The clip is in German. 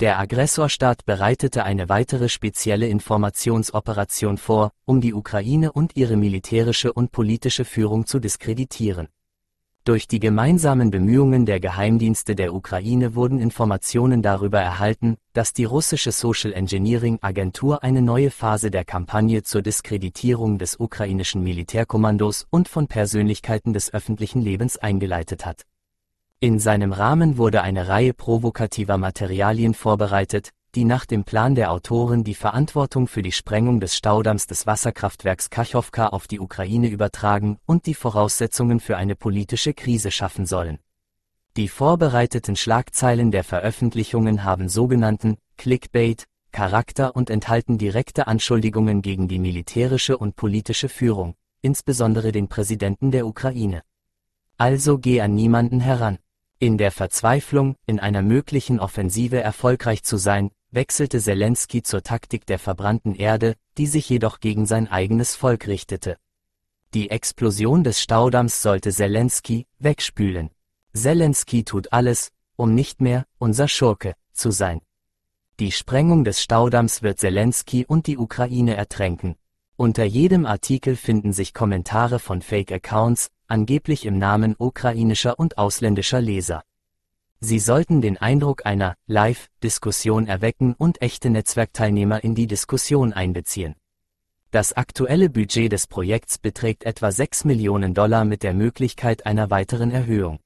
Der Aggressorstaat bereitete eine weitere spezielle Informationsoperation vor, um die Ukraine und ihre militärische und politische Führung zu diskreditieren. Durch die gemeinsamen Bemühungen der Geheimdienste der Ukraine wurden Informationen darüber erhalten, dass die russische Social Engineering Agentur eine neue Phase der Kampagne zur Diskreditierung des ukrainischen Militärkommandos und von Persönlichkeiten des öffentlichen Lebens eingeleitet hat. In seinem Rahmen wurde eine Reihe provokativer Materialien vorbereitet, die nach dem Plan der Autoren die Verantwortung für die Sprengung des Staudamms des Wasserkraftwerks Kachowka auf die Ukraine übertragen und die Voraussetzungen für eine politische Krise schaffen sollen. Die vorbereiteten Schlagzeilen der Veröffentlichungen haben sogenannten Clickbait Charakter und enthalten direkte Anschuldigungen gegen die militärische und politische Führung, insbesondere den Präsidenten der Ukraine. Also geh an niemanden heran. In der Verzweiflung, in einer möglichen Offensive erfolgreich zu sein, wechselte Zelensky zur Taktik der verbrannten Erde, die sich jedoch gegen sein eigenes Volk richtete. Die Explosion des Staudamms sollte Zelensky wegspülen. Zelensky tut alles, um nicht mehr unser Schurke zu sein. Die Sprengung des Staudamms wird Zelensky und die Ukraine ertränken. Unter jedem Artikel finden sich Kommentare von Fake-Accounts, angeblich im Namen ukrainischer und ausländischer Leser. Sie sollten den Eindruck einer Live-Diskussion erwecken und echte Netzwerkteilnehmer in die Diskussion einbeziehen. Das aktuelle Budget des Projekts beträgt etwa 6 Millionen Dollar mit der Möglichkeit einer weiteren Erhöhung.